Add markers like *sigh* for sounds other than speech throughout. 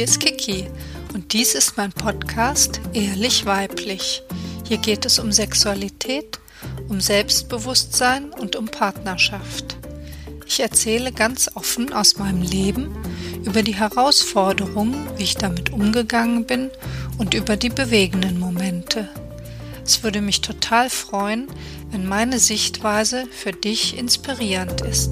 Hier ist Kiki und dies ist mein Podcast Ehrlich Weiblich. Hier geht es um Sexualität, um Selbstbewusstsein und um Partnerschaft. Ich erzähle ganz offen aus meinem Leben über die Herausforderungen, wie ich damit umgegangen bin und über die bewegenden Momente. Es würde mich total freuen, wenn meine Sichtweise für dich inspirierend ist.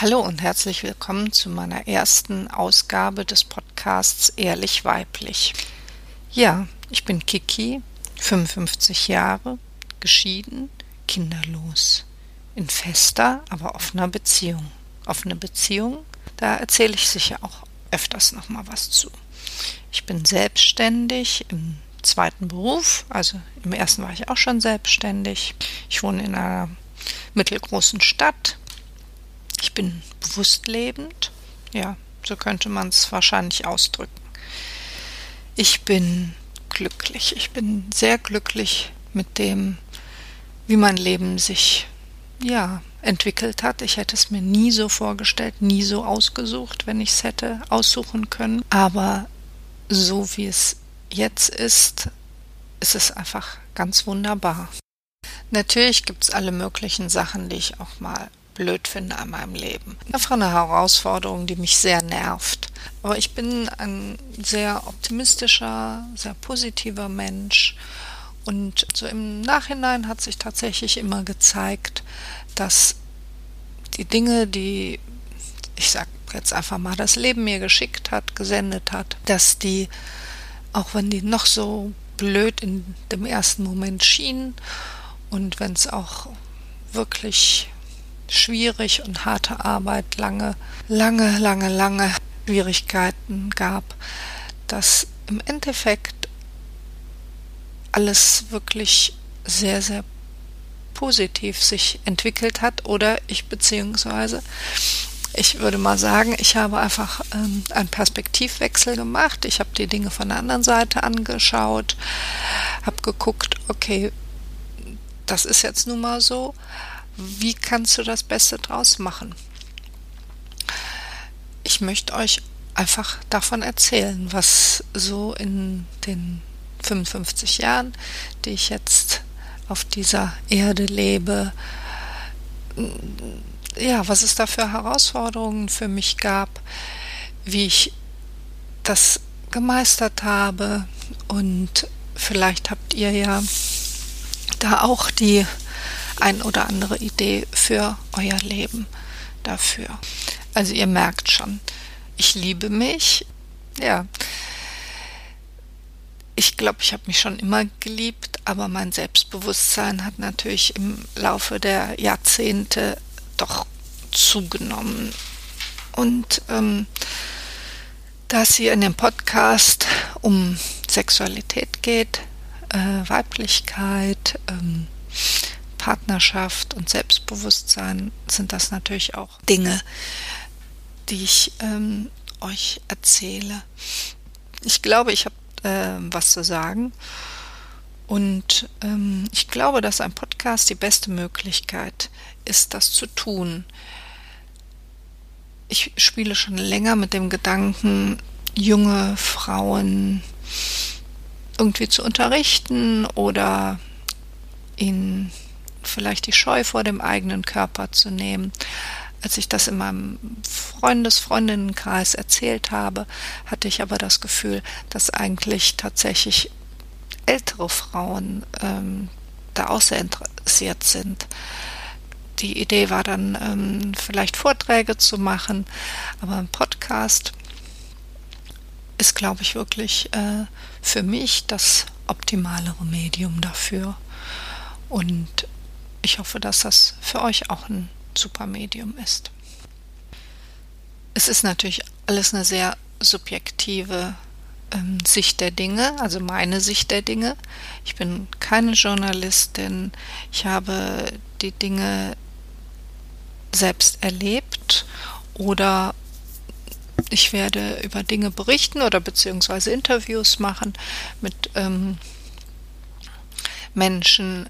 Hallo und herzlich willkommen zu meiner ersten Ausgabe des Podcasts Ehrlich Weiblich. Ja, ich bin Kiki, 55 Jahre, geschieden, kinderlos, in fester, aber offener Beziehung. Offene Beziehung, da erzähle ich sicher auch öfters nochmal was zu. Ich bin selbstständig im zweiten Beruf, also im ersten war ich auch schon selbstständig. Ich wohne in einer mittelgroßen Stadt, ich bin bewusst lebend. Ja, so könnte man es wahrscheinlich ausdrücken. Ich bin glücklich. Ich bin sehr glücklich mit dem, wie mein Leben sich, ja, entwickelt hat. Ich hätte es mir nie so vorgestellt, nie so ausgesucht, wenn ich es hätte aussuchen können. Aber so wie es jetzt ist, ist es einfach ganz wunderbar. Natürlich gibt es alle möglichen Sachen, die ich auch mal blöd finde an meinem Leben. Einfach eine Herausforderung, die mich sehr nervt. Aber ich bin ein sehr optimistischer, sehr positiver Mensch. Und so im Nachhinein hat sich tatsächlich immer gezeigt, dass die Dinge, die ich sag jetzt einfach mal, das Leben mir geschickt hat, gesendet hat, dass die, auch wenn die noch so blöd in dem ersten Moment schienen und wenn es auch wirklich schwierig und harte Arbeit, lange, lange, lange, lange Schwierigkeiten gab, dass im Endeffekt alles wirklich sehr, sehr positiv sich entwickelt hat oder ich beziehungsweise ich würde mal sagen, ich habe einfach ähm, einen Perspektivwechsel gemacht. Ich habe die Dinge von der anderen Seite angeschaut, habe geguckt, okay, das ist jetzt nun mal so, wie kannst du das Beste draus machen? Ich möchte euch einfach davon erzählen, was so in den 55 Jahren, die ich jetzt auf dieser Erde lebe, ja, was es da für Herausforderungen für mich gab, wie ich das gemeistert habe und vielleicht habt ihr ja da auch die ein oder andere Idee für euer Leben dafür. Also ihr merkt schon, ich liebe mich. Ja. Ich glaube, ich habe mich schon immer geliebt, aber mein Selbstbewusstsein hat natürlich im Laufe der Jahrzehnte doch zugenommen. Und ähm, da hier in dem Podcast um Sexualität geht, äh, Weiblichkeit, ähm, Partnerschaft und Selbstbewusstsein sind das natürlich auch Dinge, die ich ähm, euch erzähle. Ich glaube, ich habe äh, was zu sagen. Und ähm, ich glaube, dass ein Podcast die beste Möglichkeit ist, das zu tun. Ich spiele schon länger mit dem Gedanken, junge Frauen irgendwie zu unterrichten oder ihnen vielleicht die Scheu vor dem eigenen Körper zu nehmen. Als ich das in meinem Freundes-, Freundinnenkreis erzählt habe, hatte ich aber das Gefühl, dass eigentlich tatsächlich ältere Frauen ähm, da auch sehr interessiert sind. Die Idee war dann, ähm, vielleicht Vorträge zu machen, aber ein Podcast ist, glaube ich, wirklich äh, für mich das optimalere Medium dafür. Und ich hoffe, dass das für euch auch ein super Medium ist. Es ist natürlich alles eine sehr subjektive ähm, Sicht der Dinge, also meine Sicht der Dinge. Ich bin keine Journalistin. Ich habe die Dinge selbst erlebt oder ich werde über Dinge berichten oder beziehungsweise Interviews machen mit ähm, Menschen,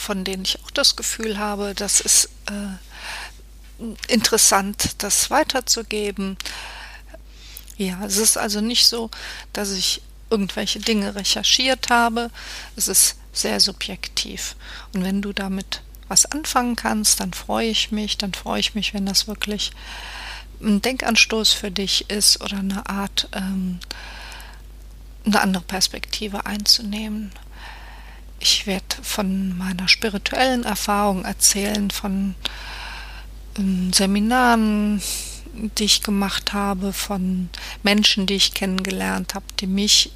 von denen ich auch das Gefühl habe, das ist äh, interessant, das weiterzugeben. Ja, es ist also nicht so, dass ich irgendwelche Dinge recherchiert habe. Es ist sehr subjektiv. Und wenn du damit was anfangen kannst, dann freue ich mich, dann freue ich mich, wenn das wirklich ein Denkanstoß für dich ist oder eine Art, ähm, eine andere Perspektive einzunehmen. Ich werde von meiner spirituellen Erfahrung erzählen, von ähm, Seminaren, die ich gemacht habe, von Menschen, die ich kennengelernt habe, die mich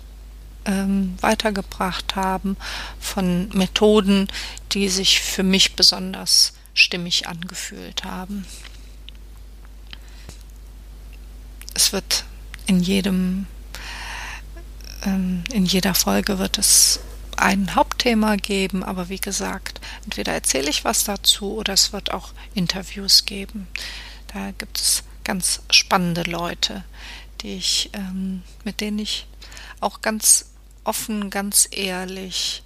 ähm, weitergebracht haben, von Methoden, die sich für mich besonders stimmig angefühlt haben. Es wird in jedem, ähm, in jeder Folge wird es ein Hauptthema geben, aber wie gesagt, entweder erzähle ich was dazu oder es wird auch Interviews geben. Da gibt es ganz spannende Leute, die ich, ähm, mit denen ich auch ganz offen, ganz ehrlich,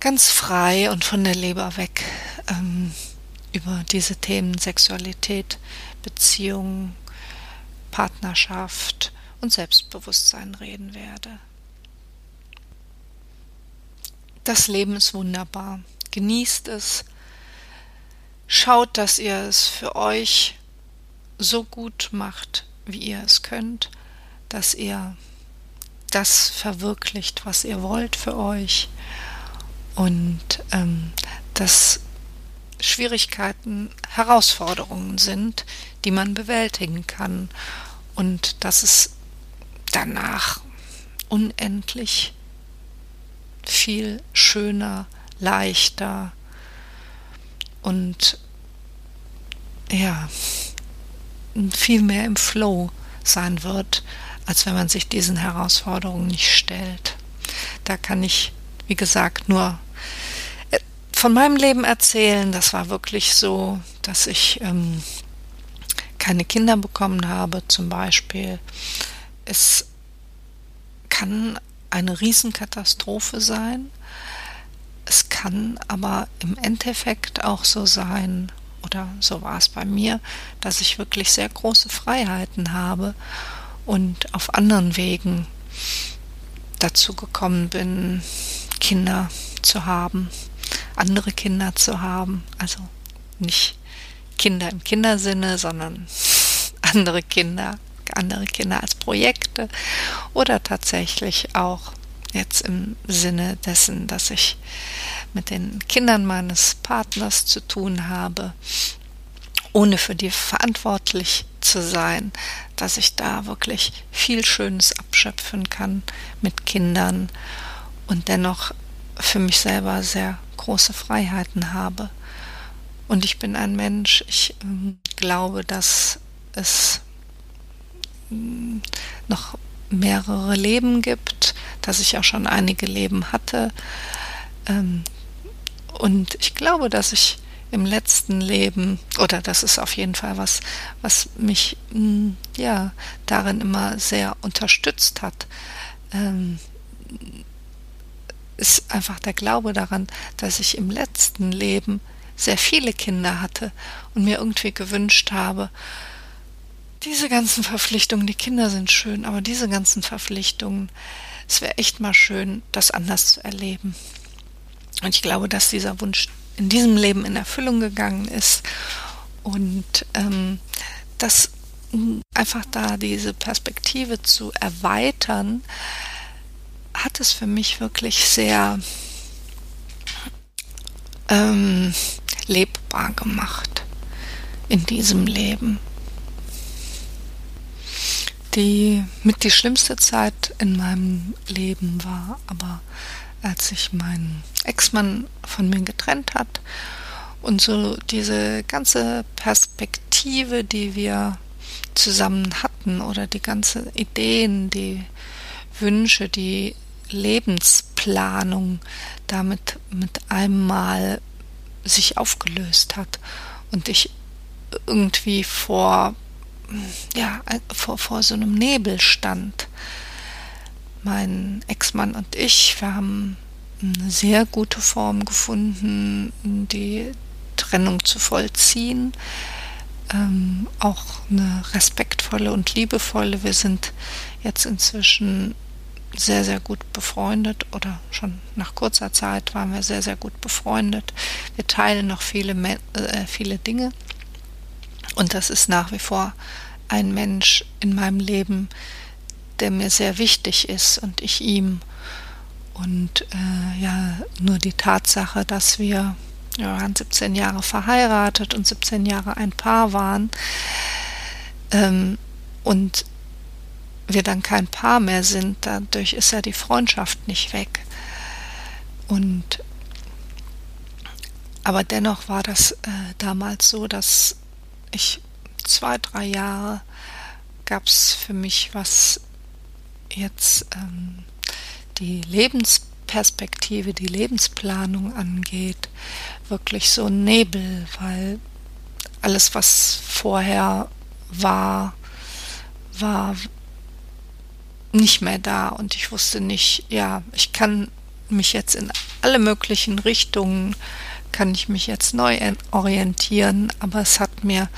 ganz frei und von der Leber weg ähm, über diese Themen Sexualität, Beziehung, Partnerschaft und Selbstbewusstsein reden werde. Das Leben ist wunderbar. Genießt es. Schaut, dass ihr es für euch so gut macht, wie ihr es könnt, dass ihr das verwirklicht, was ihr wollt für euch und ähm, dass Schwierigkeiten Herausforderungen sind, die man bewältigen kann und dass es danach unendlich viel schöner, leichter und ja, viel mehr im Flow sein wird, als wenn man sich diesen Herausforderungen nicht stellt. Da kann ich, wie gesagt, nur äh, von meinem Leben erzählen. Das war wirklich so, dass ich ähm, keine Kinder bekommen habe, zum Beispiel. Es kann eine Riesenkatastrophe sein. Es kann aber im Endeffekt auch so sein, oder so war es bei mir, dass ich wirklich sehr große Freiheiten habe und auf anderen Wegen dazu gekommen bin, Kinder zu haben, andere Kinder zu haben, also nicht Kinder im Kindersinne, sondern *laughs* andere Kinder, andere Kinder als Projekte oder tatsächlich auch jetzt im Sinne dessen, dass ich mit den Kindern meines Partners zu tun habe, ohne für die verantwortlich zu sein, dass ich da wirklich viel Schönes abschöpfen kann mit Kindern und dennoch für mich selber sehr große Freiheiten habe. Und ich bin ein Mensch, ich äh, glaube, dass es noch mehrere Leben gibt, dass ich auch schon einige Leben hatte. Ähm, und ich glaube, dass ich im letzten Leben, oder das ist auf jeden Fall was, was mich mm, ja darin immer sehr unterstützt hat, ähm, ist einfach der Glaube daran, dass ich im letzten Leben sehr viele Kinder hatte und mir irgendwie gewünscht habe, diese ganzen Verpflichtungen, die Kinder sind schön, aber diese ganzen Verpflichtungen, es wäre echt mal schön, das anders zu erleben. Und ich glaube, dass dieser Wunsch in diesem Leben in Erfüllung gegangen ist und ähm, das einfach da diese Perspektive zu erweitern, hat es für mich wirklich sehr ähm, lebbar gemacht in diesem Leben. Die mit die schlimmste Zeit in meinem Leben war aber als sich mein Ex-Mann von mir getrennt hat und so diese ganze Perspektive, die wir zusammen hatten oder die ganze Ideen, die Wünsche, die Lebensplanung damit mit einmal sich aufgelöst hat und ich irgendwie vor ja vor, vor so einem Nebel stand mein Ex-Mann und ich, wir haben eine sehr gute Form gefunden, die Trennung zu vollziehen. Ähm, auch eine respektvolle und liebevolle. Wir sind jetzt inzwischen sehr, sehr gut befreundet oder schon nach kurzer Zeit waren wir sehr, sehr gut befreundet. Wir teilen noch viele, äh, viele Dinge und das ist nach wie vor ein Mensch in meinem Leben, der mir sehr wichtig ist und ich ihm. Und äh, ja, nur die Tatsache, dass wir wir waren 17 Jahre verheiratet und 17 Jahre ein Paar waren ähm, und wir dann kein Paar mehr sind, dadurch ist ja die Freundschaft nicht weg. Und aber dennoch war das äh, damals so, dass ich zwei, drei Jahre gab es für mich, was jetzt ähm, die Lebensperspektive, die Lebensplanung angeht, wirklich so ein Nebel, weil alles, was vorher war, war nicht mehr da. Und ich wusste nicht, ja, ich kann mich jetzt in alle möglichen Richtungen, kann ich mich jetzt neu orientieren, aber es hat mir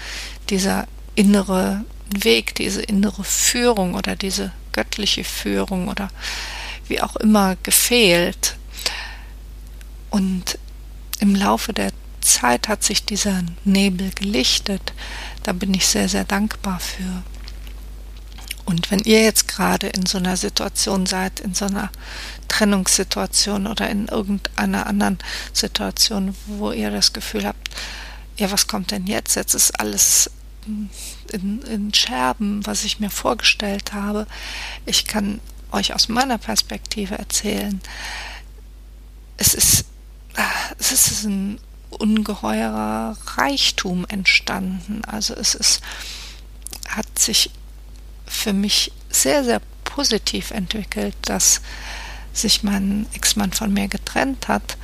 dieser innere Weg, diese innere Führung oder diese göttliche Führung oder wie auch immer gefehlt. Und im Laufe der Zeit hat sich dieser Nebel gelichtet. Da bin ich sehr, sehr dankbar für. Und wenn ihr jetzt gerade in so einer Situation seid, in so einer Trennungssituation oder in irgendeiner anderen Situation, wo ihr das Gefühl habt, ja, was kommt denn jetzt? Jetzt ist alles in, in Scherben, was ich mir vorgestellt habe. Ich kann euch aus meiner Perspektive erzählen. Es ist es ist ein ungeheurer Reichtum entstanden. Also es ist, hat sich für mich sehr, sehr positiv entwickelt, dass sich mein Ex-Mann von mir getrennt hat.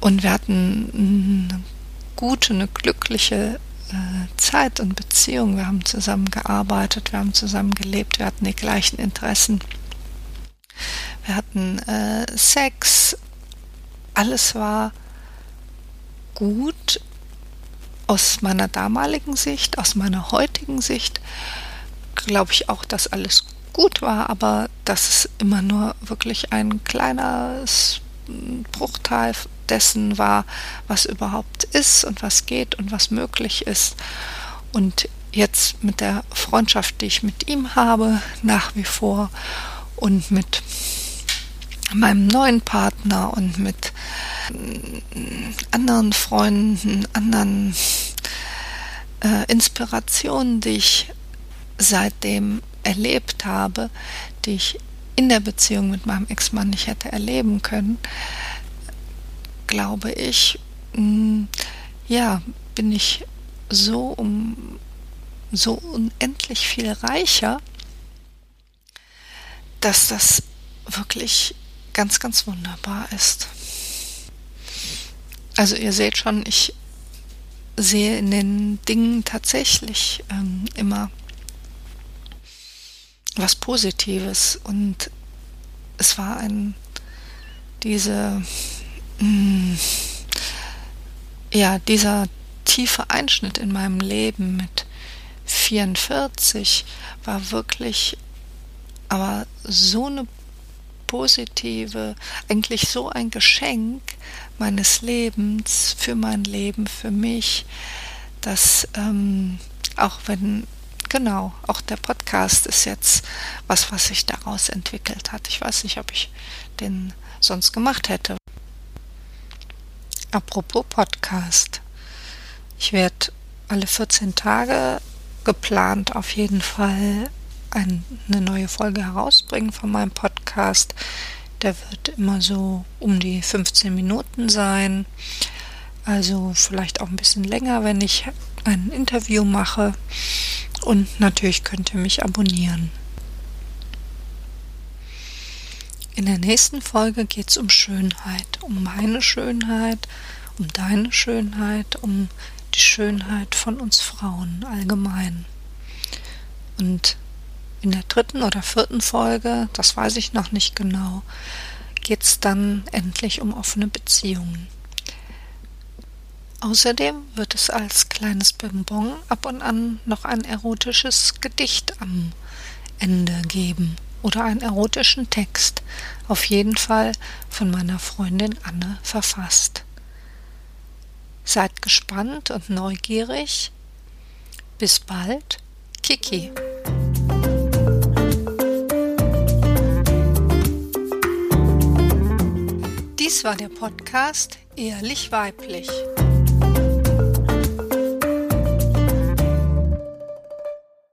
Und wir hatten eine gute, eine glückliche äh, Zeit und Beziehung. Wir haben zusammen gearbeitet, wir haben zusammen gelebt, wir hatten die gleichen Interessen. Wir hatten äh, Sex, alles war gut aus meiner damaligen Sicht, aus meiner heutigen Sicht, glaube ich auch, dass alles gut war, aber dass es immer nur wirklich ein kleines Bruchteil dessen war, was überhaupt ist und was geht und was möglich ist. Und jetzt mit der Freundschaft, die ich mit ihm habe, nach wie vor und mit meinem neuen Partner und mit anderen Freunden, anderen äh, Inspirationen, die ich seitdem erlebt habe, die ich in der Beziehung mit meinem Ex-Mann nicht hätte erleben können, glaube ich, mh, mm, ja, bin ich so um so unendlich viel reicher, dass das wirklich ganz, ganz wunderbar ist. Also ihr seht schon, ich sehe in den Dingen tatsächlich ähm, immer was Positives. Und es war ein diese mh, mm, ja dieser tiefe Einschnitt in meinem Leben mit 44 war wirklich aber so eine positive, eigentlich so ein Geschenk meines Lebens, für mein Leben, für mich, dass ähm, auch wenn, genau, auch der Podcast ist jetzt was, was sich daraus entwickelt hat. Ich weiß nicht, ob ich den sonst gemacht hätte. Apropos Podcast. Ich werde alle 14 Tage geplant auf jeden Fall eine neue Folge herausbringen von meinem Podcast. Der wird immer so um die 15 Minuten sein. Also vielleicht auch ein bisschen länger, wenn ich ein Interview mache. Und natürlich könnt ihr mich abonnieren. In der nächsten Folge geht es um Schönheit, um meine Schönheit, um deine Schönheit, um die Schönheit von uns Frauen allgemein. Und in der dritten oder vierten Folge, das weiß ich noch nicht genau, geht es dann endlich um offene Beziehungen. Außerdem wird es als kleines Bonbon ab und an noch ein erotisches Gedicht am Ende geben oder einen erotischen Text, auf jeden Fall von meiner Freundin Anne verfasst. Seid gespannt und neugierig. Bis bald, Kiki. Dies war der Podcast Ehrlich Weiblich.